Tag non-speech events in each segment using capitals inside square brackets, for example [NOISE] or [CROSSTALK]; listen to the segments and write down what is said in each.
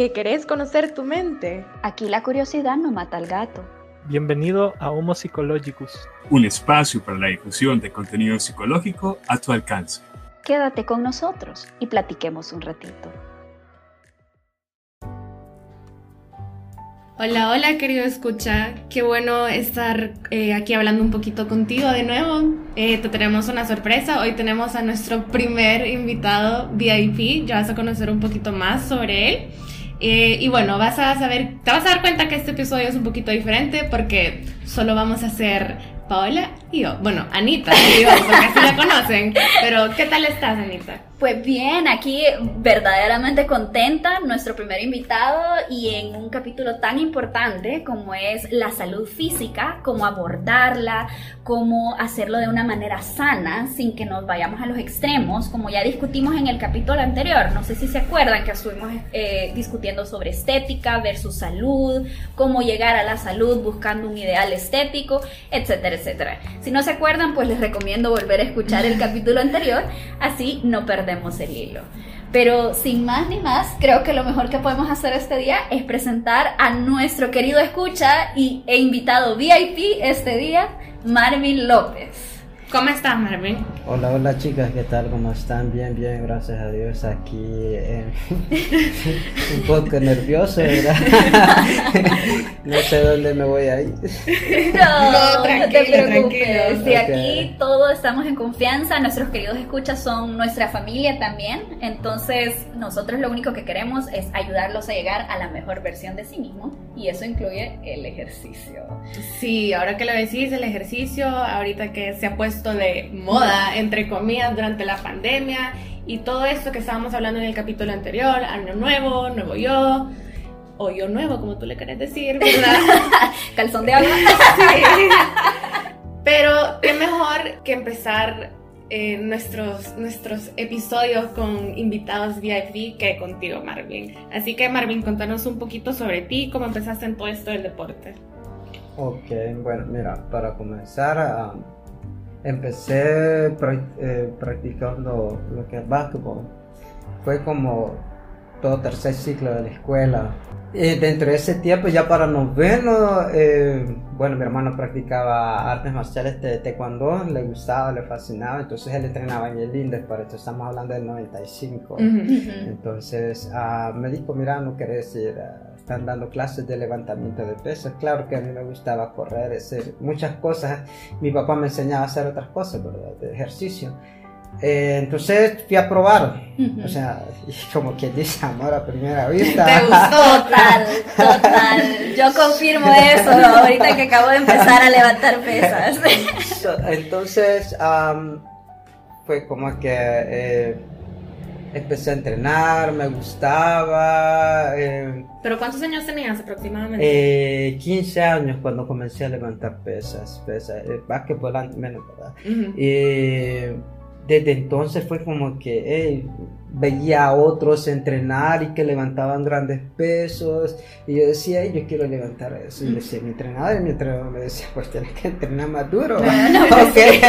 ¿Que querés conocer tu mente? Aquí la curiosidad no mata al gato. Bienvenido a Homo Psychologicus, un espacio para la difusión de contenido psicológico a tu alcance. Quédate con nosotros y platiquemos un ratito. Hola, hola querido escucha, qué bueno estar eh, aquí hablando un poquito contigo de nuevo. Eh, te tenemos una sorpresa, hoy tenemos a nuestro primer invitado VIP, ya vas a conocer un poquito más sobre él. Eh, y bueno, vas a saber, te vas a dar cuenta que este episodio es un poquito diferente porque solo vamos a hacer Paola y yo. Bueno, Anita, y porque así la conocen. Pero, ¿qué tal estás, Anita? Pues bien, aquí verdaderamente contenta, nuestro primer invitado y en un capítulo tan importante como es la salud física, cómo abordarla, cómo hacerlo de una manera sana sin que nos vayamos a los extremos, como ya discutimos en el capítulo anterior. No sé si se acuerdan que estuvimos eh, discutiendo sobre estética versus salud, cómo llegar a la salud buscando un ideal estético, etcétera, etcétera. Si no se acuerdan, pues les recomiendo volver a escuchar el capítulo anterior, así no perdemos. Pero sin más ni más, creo que lo mejor que podemos hacer este día es presentar a nuestro querido escucha y, e invitado VIP este día, Marvin López. ¿Cómo estás, Marvin? Hola, hola chicas, ¿qué tal? ¿Cómo están? Bien, bien, gracias a Dios. Aquí eh, [LAUGHS] un poco nervioso, ¿verdad? [LAUGHS] no sé dónde me voy a ir. No, no, no te preocupes. Si aquí todos estamos en confianza, nuestros queridos escuchas son nuestra familia también. Entonces, nosotros lo único que queremos es ayudarlos a llegar a la mejor versión de sí mismo y eso incluye el ejercicio. Sí, ahora que lo decís, el ejercicio, ahorita que se ha puesto de moda, entre comillas, durante la pandemia y todo esto que estábamos hablando en el capítulo anterior, año nuevo, nuevo yo, o yo nuevo, como tú le querés decir, ¿verdad? [LAUGHS] Calzón de agua. Pero qué mejor que empezar eh, nuestros, nuestros episodios con invitados VIP que contigo, Marvin. Así que, Marvin, contanos un poquito sobre ti, cómo empezaste en todo esto del deporte. Ok, bueno, mira, para comenzar, empecé eh, practicando lo que es básquetbol. Fue como todo tercer ciclo de la escuela. Y dentro de ese tiempo, ya para noveno, eh, bueno, mi hermano practicaba artes marciales de taekwondo, le gustaba, le fascinaba, entonces él entrenaba en el INDES, para esto estamos hablando del 95. Entonces uh, me dijo, mira, no querés ir a están dando clases de levantamiento de pesas. Claro que a mí me gustaba correr, hacer muchas cosas. Mi papá me enseñaba a hacer otras cosas, ¿verdad? De ejercicio. Eh, entonces fui a probar, o sea, [LAUGHS] como que dice amor a primera vista. Te gustó, total, total. Yo confirmo eso ahorita que acabo de empezar a levantar pesas. Entonces fue como que eh, empecé a entrenar, me gustaba. Eh, ¿Pero cuántos años tenías aproximadamente? Eh, 15 años cuando comencé a levantar pesas, pesas, eh, básquetbol menos, ¿verdad? Desde entonces fue como que veía a otros entrenar y que levantaban grandes pesos y yo decía, yo quiero levantar eso. Y decía, mi entrenador, mi entrenador me decía, pues tienes que entrenar más duro. Bueno, [LAUGHS] okay.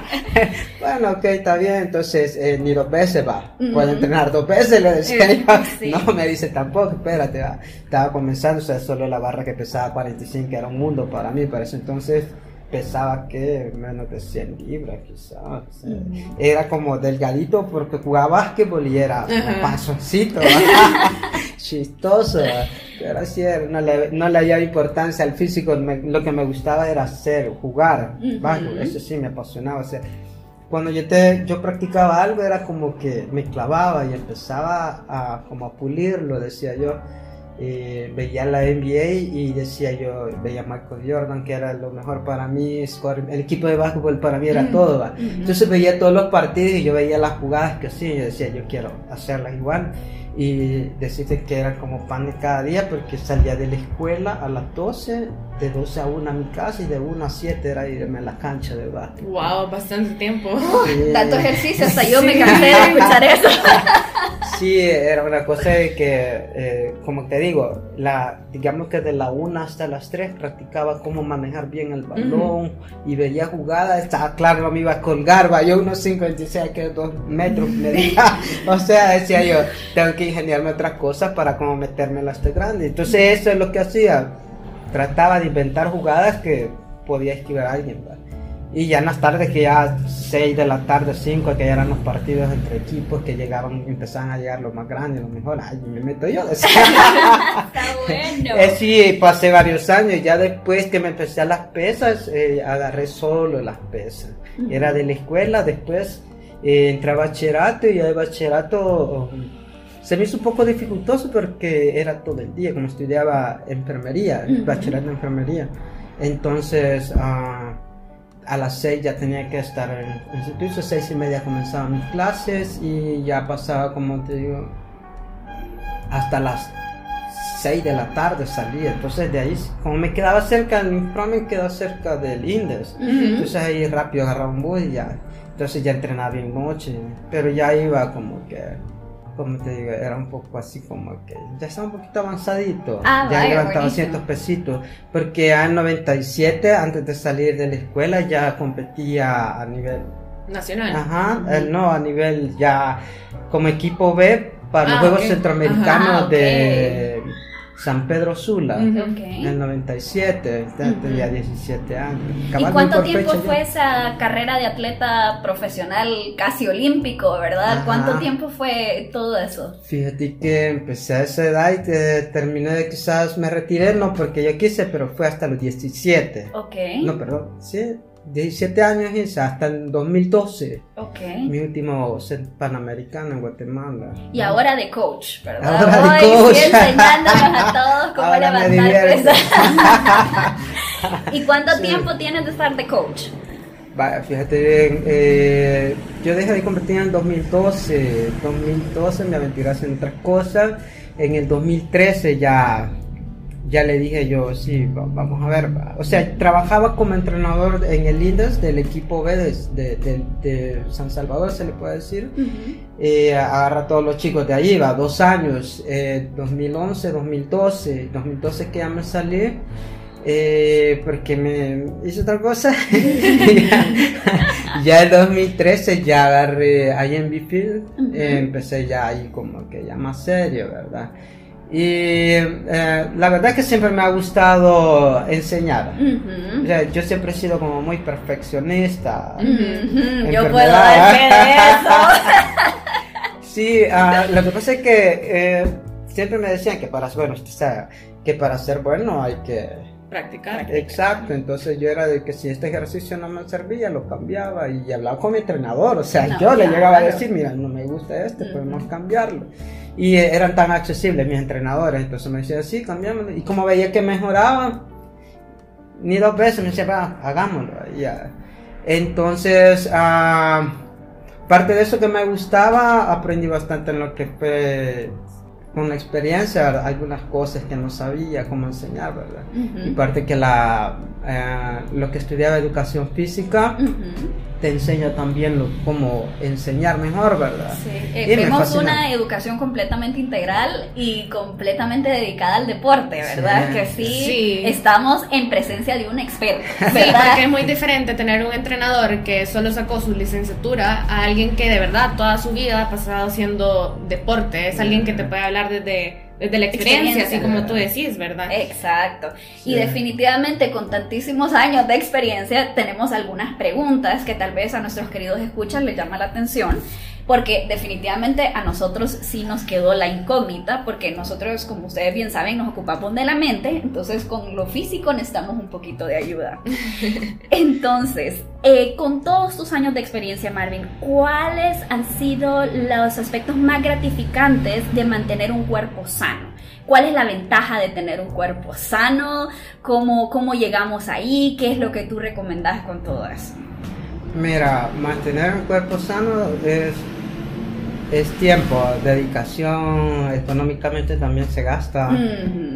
[LAUGHS] bueno, ok, está bien, entonces eh, ni dos veces va, puede entrenar dos veces, le decía yo. No, me dice tampoco, espérate, va. estaba comenzando, o sea, solo la barra que pesaba 45 era un mundo para mí, para eso entonces pesaba que menos de 100 libras quizás. Era como delgadito porque jugaba básquetbol y era un pasoncito, [LAUGHS] [LAUGHS] chistoso. Pero así no le, no le había importancia al físico, lo que me gustaba era hacer, jugar. eso sí me apasionaba. cuando yo, te, yo practicaba algo era como que me clavaba y empezaba a, como a pulirlo, decía yo eh, veía la NBA y decía yo, veía Michael Jordan, que era lo mejor para mí, el equipo de básquetbol para mí era todo. Entonces veía todos los partidos y yo veía las jugadas que sí, yo decía, yo quiero hacerlas igual. Y decirte que era como pan de cada día porque salía de la escuela a las 12, de 12 a 1 a mi casa y de 1 a 7 era irme a la cancha de básquet. ¡Wow! Bastante tiempo. Tanto ejercicio, hasta yo me cansé de escuchar eso. [LAUGHS] sí, era una cosa de que, eh, como te digo, la, digamos que de la 1 hasta las 3 practicaba cómo manejar bien el balón y veía jugadas, estaba claro, me iba a colgar, va yo unos 56, que 2 metros medía, [LAUGHS] o sea, decía yo, tengo que ingeniarme otras cosas para como meterme en la este grande. Entonces eso es lo que hacía, trataba de inventar jugadas que podía esquivar a alguien, ¿va? Y ya en las tardes, que ya 6 de la tarde, 5, que ya eran los partidos entre equipos que llegaban, empezaban a llegar los más grandes, los mejores. Ay, me meto yo. [LAUGHS] Está [LAUGHS] bueno. Eh, sí, pasé varios años. Ya después que me empecé a las pesas, eh, agarré solo las pesas. Era de la escuela, después eh, entré a bachillerato y ya de bachillerato um, se me hizo un poco dificultoso porque era todo el día, como estudiaba enfermería, bachillerato en enfermería. Entonces, ah, a las 6 ya tenía que estar en el servicio, seis y media comenzaban mis clases y ya pasaba, como te digo, hasta las 6 de la tarde salía. Entonces de ahí, como me quedaba cerca, mi me quedaba cerca del Indes. Entonces ahí rápido agarraba un bus y ya. Entonces ya entrenaba bien noche, pero ya iba como que, como te digo, era un poco así como que ya estaba un poquito avanzadito. Ah, ya levantaba. 100 pesitos. Porque en 97, antes de salir de la escuela, ya competía a nivel Nacional. Ajá, eh, no, a nivel ya como equipo B para los Ah, Juegos. Centroamericanos Ajá, de San Pedro Sula en el 97, ya Ujú. tenía 17 años. ¿Y cuánto tiempo fecha fue ya. esa carrera de atleta profesional casi olímpico, verdad? Ajá. ¿Cuánto tiempo fue todo eso? Fíjate que empecé a esa edad y te- terminé de quizás me retiré, no porque yo quise, pero fue hasta los 17. Ok, No, perdón, sí, 17 años hice, hasta el 2012, ok. mi último set panamericano en Guatemala. Y ahora de coach, ¿verdad? Ahora de coach. enseñándonos a todos cómo Ahora levantar pesas. [LAUGHS] ¿Y cuánto Sí. tiempo tienes de estar de coach? Vaya, fíjate bien, eh, yo dejé de competir en el 2012, 2012 me aventuré haciendo otras cosas, en el 2013 ya, ya le dije yo, sí, va- vamos a ver, o sea, trabajaba como entrenador en el INDES del equipo B de, de- de- San Salvador, se le puede decir, eh, agarra a todos los chicos de ahí, va, dos años, eh, 2011, 2012, 2012 que ya me salí, eh, porque me hice otra cosa. [LAUGHS] ya en 2013 ya agarré ahí en Field, Ujú. eh, empecé ya ahí como que ya más serio, ¿verdad? Y eh, la verdad que siempre me ha gustado enseñar. O sea, yo siempre he sido como muy perfeccionista. Ujú. Yo Enfermedad. puedo eso. [LAUGHS] Sí, ah, lo que pasa es que eh, siempre me decían que para, bueno, usted sabe, que para ser bueno hay que... Practicar. Exacto, entonces yo era de que si este ejercicio no me servía, lo cambiaba y hablaba con mi entrenador, o sea, No, yo le claro. llegaba a decir, mira, no me gusta este, podemos cambiarlo. Y eran tan accesibles mis entrenadores, entonces me decían, sí, cambiámoslo. Y como veía que mejoraba, ni dos veces me decía, va, hagámoslo. y ya. Entonces, ah, parte de eso que me gustaba, aprendí bastante en lo que fue con la experiencia, algunas cosas que no sabía cómo enseñar, ¿verdad? Y parte que la, eh, lo que estudiaba educación física. Te enseña también lo, cómo enseñar mejor, ¿verdad? Sí, eh, vemos una educación completamente integral y completamente dedicada al deporte, ¿verdad? Sí. Que sí, Sí. estamos en presencia de un experto, Sí, ¿verdad? porque es muy diferente tener un entrenador que solo sacó su licenciatura a alguien que de verdad toda su vida ha pasado haciendo deporte. Es alguien que te puede hablar desde, desde la experiencia, Experiencia. así como tú decís, ¿verdad? Exacto. Y definitivamente con tantísimos años de experiencia tenemos algunas preguntas que tal vez a nuestros queridos escuchas les llama la atención. Porque definitivamente a nosotros sí nos quedó la incógnita, porque nosotros, como ustedes bien saben, nos ocupamos de la mente, entonces con lo físico necesitamos un poquito de ayuda. [LAUGHS] Entonces, eh, con todos tus años de experiencia, Marvin, ¿cuáles han sido los aspectos más gratificantes de mantener un cuerpo sano? ¿Cuál es la ventaja de tener un cuerpo sano? ¿Cómo, cómo llegamos ahí? ¿Qué es lo que tú recomendás con todo eso? Mira, mantener un cuerpo sano es, es tiempo, dedicación, económicamente también se gasta.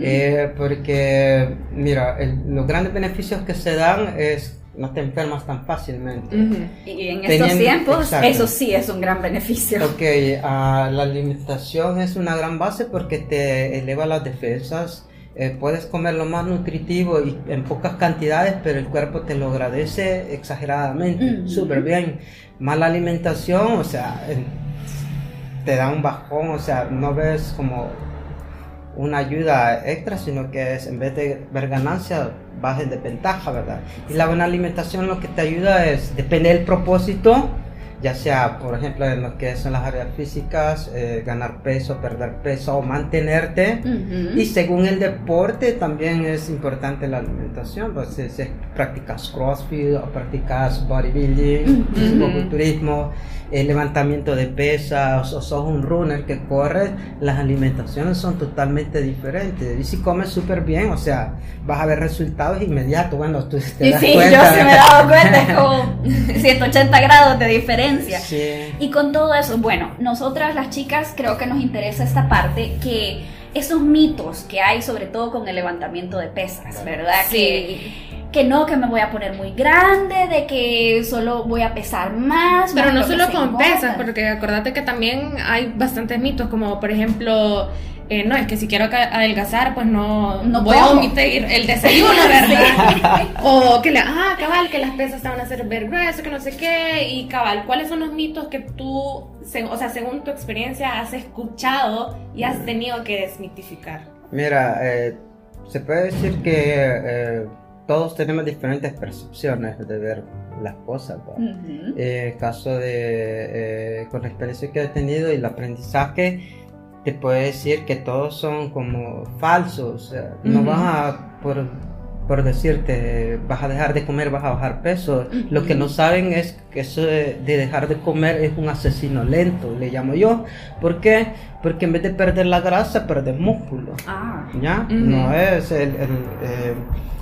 Eh, porque, mira, el- los grandes beneficios que se dan es no te enfermas tan fácilmente. Y en estos tiempos, eso sí es un gran beneficio. Ok, ah, la alimentación es una gran base porque te eleva las defensas. Eh, puedes comer lo más nutritivo y en pocas cantidades, pero el cuerpo te lo agradece exageradamente. Súper bien. Mala alimentación, o sea, te da un bajón, o sea, no ves como una ayuda extra, sino que es en vez de ver ganancia, vas en desventaja, ¿verdad? Y la buena alimentación lo que te ayuda es, depende del propósito, ya sea, por ejemplo, en lo que son las áreas físicas, eh, ganar peso, perder peso o mantenerte. Y según el deporte también es importante la alimentación, pues si, practicas crossfit o practicas bodybuilding, uh el levantamiento de pesas o sos un runner que corre, las alimentaciones son totalmente diferentes. Y si comes súper bien, o sea, vas a ver resultados inmediatos. Bueno, tú te das sí, yo sí me he dado cuenta, es como [LAUGHS] 180 grados de diferencia. Y con todo eso, bueno, nosotras las chicas creo que nos interesa esta parte que esos mitos que hay sobre todo con el levantamiento de pesas, ¿verdad? Sí. Que que no, que me voy a poner muy grande, de que solo voy a pesar más. Pero no solo con pesas, porque acordate que también hay bastantes mitos, como por ejemplo, eh, no, es que si quiero adelgazar, pues no, no voy a omitir el desayuno, ¿verdad? [LAUGHS] o que, la, ah, cabal, que las pesas te van a hacer ver grueso, que no sé qué, y cabal, ¿cuáles son los mitos que tú, o sea, según tu experiencia, has escuchado y has tenido que desmitificar? Mira, eh, se puede decir que... Eh, todos tenemos diferentes percepciones de ver las cosas. En eh, caso de, eh, con la experiencia que he tenido y el aprendizaje, te puedo decir que todos son como falsos. No vas a, por, por, decirte, vas a dejar de comer, vas a bajar peso. Lo que no saben es que eso de, dejar de comer es un asesino lento, le llamo yo. ¿Por qué? Porque en vez de perder la grasa, perder músculo. Ah. ¿Ya? No es el... el eh,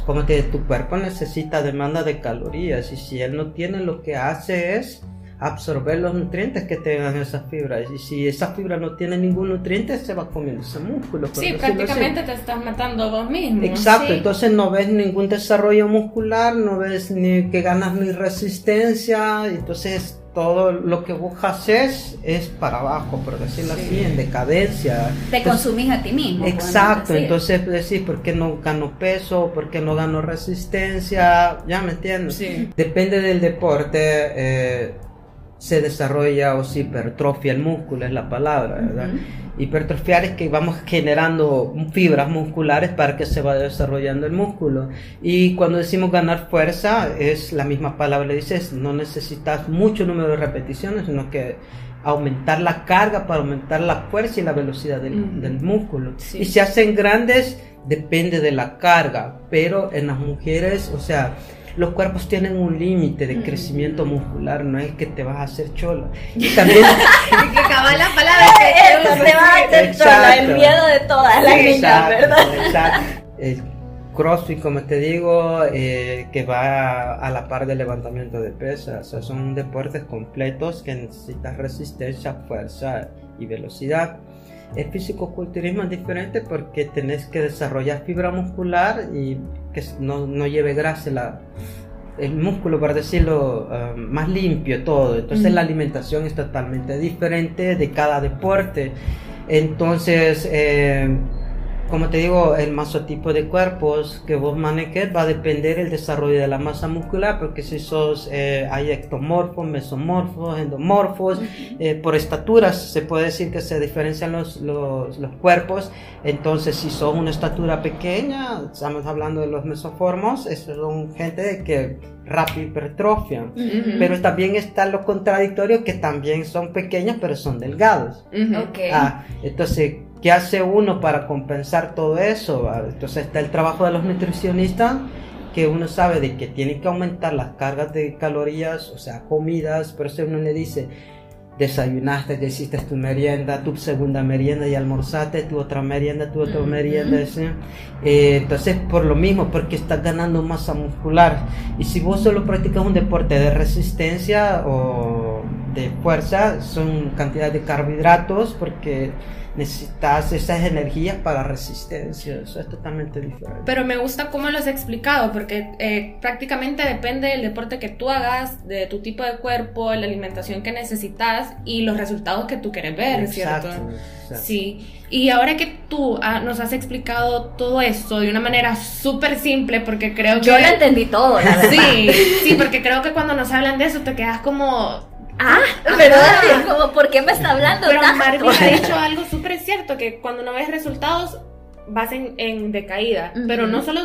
como que tu cuerpo necesita demanda de calorías y si él no tiene lo que hace es absorber los nutrientes que tengan esas fibras y si esa fibra no tiene ningún nutriente se va comiendo ese músculo. Sí, prácticamente te estás matando vos mismo. Exacto, entonces no ves ningún desarrollo muscular, no ves ni que ganas ni resistencia, entonces todo lo que vos haces es para abajo, por decirlo así, en decadencia. Te consumís a ti mismo. Exacto, entonces decís, ¿por qué no gano peso? ¿Por qué no gano resistencia? Ya me entiendes. Depende del deporte. Eh, se desarrolla o se hipertrofia el músculo, es la palabra, ¿verdad? Hipertrofiar es que vamos generando fibras musculares para que se vaya desarrollando el músculo. Y cuando decimos ganar fuerza, es la misma palabra, le dices, no necesitas mucho número de repeticiones, sino que aumentar la carga para aumentar la fuerza y la velocidad del, músculo. Y si hacen grandes, depende de la carga, pero en las mujeres, o sea, los cuerpos tienen un límite de crecimiento muscular, no es que te vas a hacer chola. [LAUGHS] Y también... que la palabra [LAUGHS] que te vas a hacer chola, el miedo de todas las niñas, ¿verdad? Exacto. El CrossFit, como te digo, eh, que va a, la par del levantamiento de pesas. O sea, son deportes completos que necesitas resistencia, fuerza y velocidad. El físico-culturismo es diferente porque tenés que desarrollar fibra muscular y que no, no lleve grasa la, el músculo, para decirlo, um, más limpio todo. Entonces la alimentación es totalmente diferente de cada deporte. Entonces, eh, como te digo, el masotipo de cuerpos que vos manejes va a depender del desarrollo de la masa muscular, porque si sos, eh, hay ectomorfos, mesomorfos, endomorfos, eh, por estaturas se puede decir que se diferencian los, los, los, cuerpos, entonces si sos una estatura pequeña, estamos hablando de los mesoformos, son gente que rápido hipertrofian, pero también está lo contradictorio que también son pequeños pero son delgados. okay. ah, entonces ¿Qué hace uno para compensar todo eso? Entonces está el trabajo de los nutricionistas, que uno sabe de que tiene que aumentar las cargas de calorías, o sea, comidas, por eso uno le dice, desayunaste, hiciste tu merienda, tu segunda merienda y almorzaste, tu otra merienda, tu otra merienda. Eh, entonces, por lo mismo, porque estás ganando masa muscular. Y si vos solo practicas un deporte de resistencia o de fuerza son cantidad de carbohidratos porque necesitas esas energías para resistencia. Eso es totalmente diferente. Pero me gusta cómo lo has explicado, porque eh, prácticamente depende del deporte que tú hagas, de tu tipo de cuerpo, la alimentación que necesitas y los resultados que tú quieres ver, ¿cierto? Sí. Y ahora que tú ah, nos has explicado todo esto de una manera súper simple, porque creo que... Yo lo entendí todo, la [LAUGHS] verdad. Sí, sí, porque creo que cuando nos hablan de eso te quedas como Ah, ¿verdad? Como, ¿por qué me está hablando Pero Marvin ha [LAUGHS] dicho algo súper cierto, que cuando no ves resultados vas en, decaída, pero no solo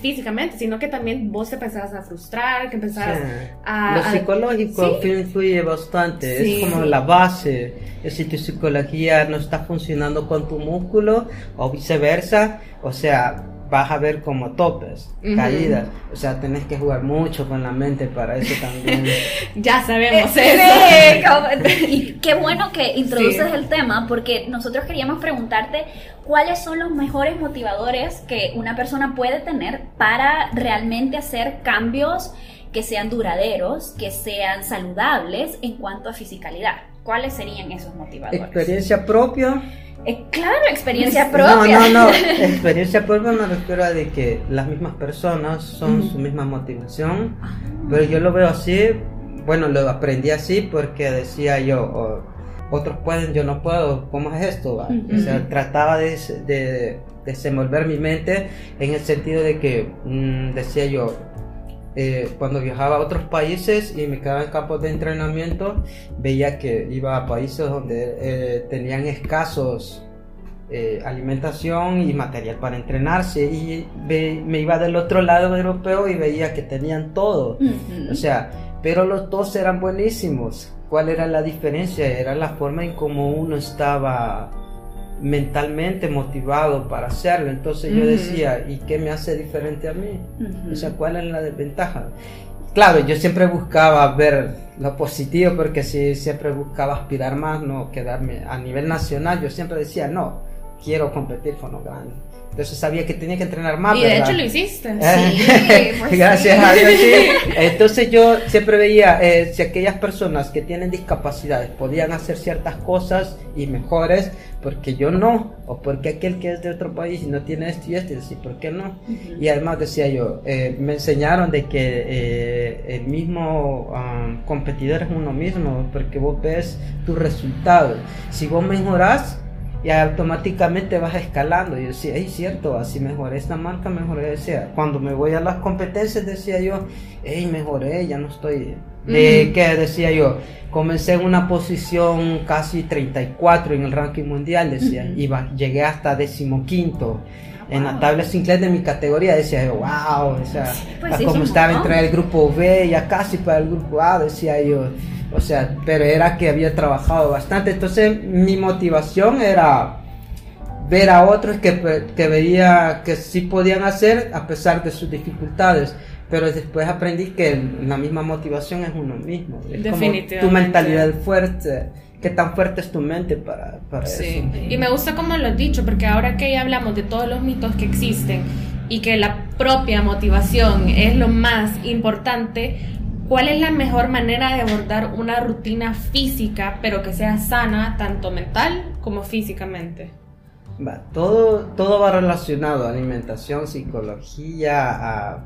físicamente, sino que también vos te empezás a frustrar, que empezás a... Lo psicológico influye bastante, es como la base. Si tu psicología no está funcionando con tu músculo o viceversa, o sea, vas a ver como topes, caídas. O sea, tenés que jugar mucho con la mente para eso también. [LAUGHS] ya sabemos eso. [LAUGHS] [LAUGHS] y qué bueno que introduces el tema porque nosotros queríamos preguntarte cuáles son los mejores motivadores que una persona puede tener para realmente hacer cambios que sean duraderos, que sean saludables en cuanto a fisicalidad. ¿Cuáles serían esos motivadores? Experiencia propia eh, claro, experiencia propia. No, no, no. [LAUGHS] Experiencia propia me refiero a de que las mismas personas son su misma motivación. Ah. Pero yo lo veo así. Bueno, lo aprendí así porque decía yo, otros pueden, yo no puedo. ¿Cómo es esto? O sea, trataba de, de, desenvolver mi mente en el sentido de que mm, decía yo, eh, cuando viajaba a otros países y me quedaba en campos de entrenamiento, veía que iba a países donde eh, tenían escasos eh, alimentación y material para entrenarse y me iba del otro lado europeo y veía que tenían todo. O sea, pero los dos eran buenísimos. ¿Cuál era la diferencia? Era la forma en cómo uno estaba mentalmente motivado para hacerlo. Entonces yo decía, ¿y qué me hace diferente a mí? O sea, ¿cuál es la desventaja? Claro, yo siempre buscaba ver lo positivo porque si siempre buscaba aspirar más, no quedarme a nivel nacional, yo siempre decía, no, quiero competir con los grandes. Entonces sabía que tenía que entrenar más. Y de hecho lo hiciste. [LAUGHS] Sí, [LAUGHS] pues Gracias a Dios. [LAUGHS] Entonces yo siempre veía eh, si aquellas personas que tienen discapacidades podían hacer ciertas cosas y mejores, porque yo no, o porque aquel que es de otro país y no tiene esto y esto, y ¿por qué no? Y además decía yo, eh, me enseñaron de que eh, el mismo um, competidor es uno mismo, porque vos ves tus resultados. Si vos mejorás, y automáticamente vas escalando. Yo decía, es cierto, así mejoré esta marca, mejoré. Decía, cuando me voy a las competencias, decía yo, hey, mejoré, ya no estoy. De que decía yo, comencé en una posición casi 34 en el ranking mundial, decía, iba, llegué hasta decimoquinto en la tabla Sinclair de mi categoría decía yo, wow, o sea, pues como estaba entre el grupo B, ya casi para el grupo A, decía yo, o sea, pero era que había trabajado bastante. Entonces mi motivación era ver a otros que, que veía que sí podían hacer a pesar de sus dificultades. Pero después aprendí que la misma motivación es uno mismo. Es Definitivamente. Como tu mentalidad fuerte. ¿Qué tan fuerte es tu mente para, para sí. eso? Y me gusta como lo has dicho, porque ahora que ya hablamos de todos los mitos que existen y que la propia motivación es lo más importante, ¿Cuál es la mejor manera de abordar una rutina física, pero que sea sana, tanto mental como físicamente? Va, todo, todo va relacionado a alimentación, psicología, a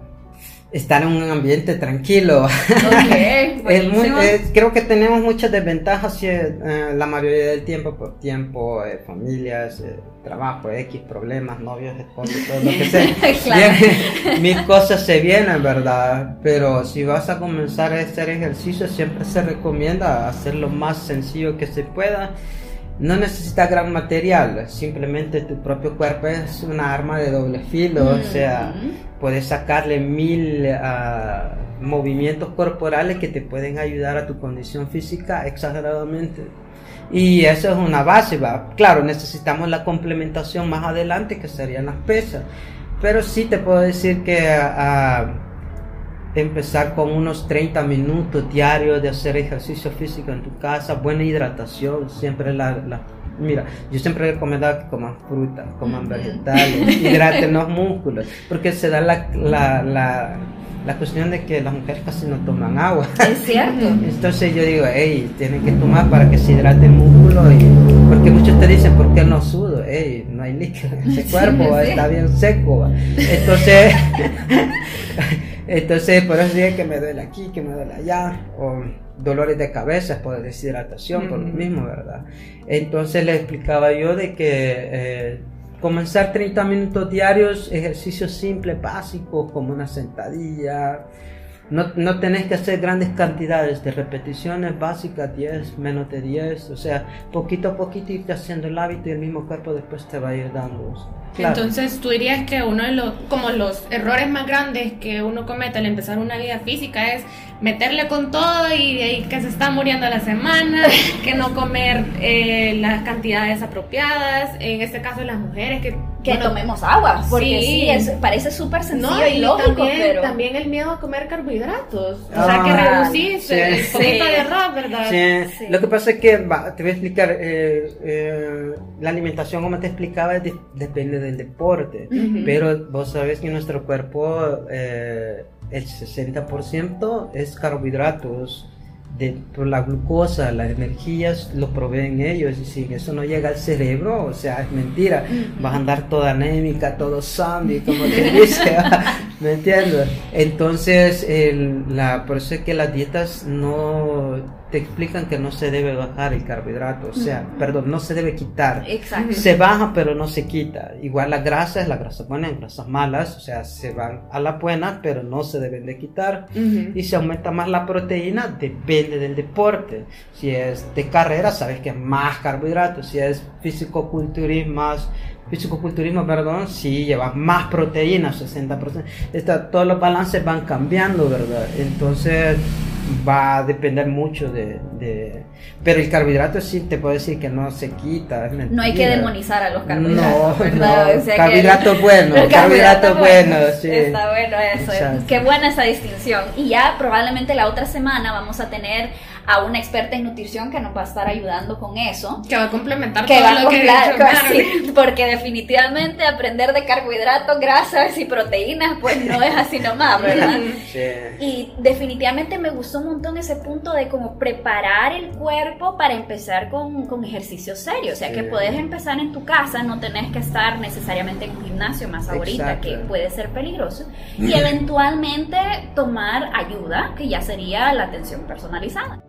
estar en un ambiente tranquilo. Okay, [LAUGHS] creo que tenemos muchas desventajas eh, la mayoría del tiempo, por tiempo, eh, familias, eh, trabajo, X, problemas, novios, esposos, todo lo que sea. [LAUGHS] mil cosas se vienen, ¿verdad? Pero si vas a comenzar a hacer ejercicio, siempre se recomienda hacer lo más sencillo que se pueda no necesita gran material, simplemente tu propio cuerpo es una arma de doble filo, o sea, puedes sacarle mil ah, movimientos corporales que te pueden ayudar a tu condición física exageradamente. Y eso es una base, ¿va? claro, necesitamos la complementación más adelante que serían las pesas, pero sí te puedo decir que... Uh, empezar con unos 30 minutos diarios de hacer ejercicio físico en tu casa, buena hidratación, siempre la, mira, yo siempre recomiendo que coman frutas, coman vegetales, [LAUGHS] hidraten los músculos, porque se da la, la, la cuestión de que las mujeres casi no toman agua. Es cierto. [LAUGHS] Entonces yo digo, hey, tienen que tomar para que se hidrate el músculo. Y, porque muchos te dicen, ¿por qué no sudo? Hey, no hay líquido en ese [LAUGHS] cuerpo, está bien seco. Entonces, entonces por eso dije que me duele aquí, que me duele allá. O dolores de cabeza por deshidratación, por lo mismo, ¿verdad? Entonces le explicaba yo de que... Eh, comenzar 30 minutos diarios, ejercicios simples, básicos, como una sentadilla. No, no tenés que hacer grandes cantidades de repeticiones básicas, 10, menos de 10. O sea, poquito a poquito irte haciendo el hábito y el mismo cuerpo después te va a ir dando. Entonces, tú dirías que uno de los, como los errores más grandes que uno comete al empezar una vida física es meterle con todo y, que se está muriendo la semana, que no comer eh, las cantidades apropiadas, en este caso las mujeres que... Que tomemos agua, porque sí, parece súper sencillo y, lógico, también, pero... también el miedo a comer carbohidratos, o sea que ah, reducís el poquito de arroz, ¿verdad? Sí. Lo que pasa es que, te voy a explicar, eh, eh, la alimentación como te explicaba depende del deporte, pero vos sabés que nuestro cuerpo el 60% es carbohidratos, de, por la glucosa, las energías lo proveen ellos y si eso no llega al cerebro, o sea, es mentira, vas a andar toda anémica, todo zombie, como [LAUGHS] te dice, ¿me entiendes? Entonces, el, la, por eso es que las dietas no te explican que no se debe bajar el carbohidrato, o sea, perdón, no se debe quitar. Exacto. Se baja pero no se quita. Igual las grasas, las grasas buenas, grasas malas, o sea, se van a la buena pero no se deben de quitar. Y se aumenta más la proteína, depende del deporte. Si es de carrera, sabes que es más carbohidratos. Si es físico-culturismo, más físico-culturismo, perdón, si llevas más proteína, 60%. Está, todos los balances van cambiando, ¿verdad? Entonces va a depender mucho de, Pero el carbohidrato sí te puedo decir que no se quita. no hay que demonizar a los carbohidratos. No, no. [LAUGHS] carbohidrato bueno, carbohidrato, bueno, sí. Está bueno eso. Qué buena esa distinción. Y ya probablemente la otra semana vamos a tener a una experta en nutrición que nos va a estar ayudando con eso. Que va a complementar todo lo que sí, Porque definitivamente aprender de carbohidratos, grasas y proteínas, pues no es así nomás, ¿verdad? [LAUGHS] Sí. Y definitivamente me gustó un montón ese punto de como preparar el cuerpo para empezar con, con ejercicio serio. O sea, que puedes empezar en tu casa, no tenés que estar necesariamente en un gimnasio más ahorita, que puede ser peligroso. [CLEARS THROAT] Y eventualmente tomar ayuda, que ya sería la atención personalizada.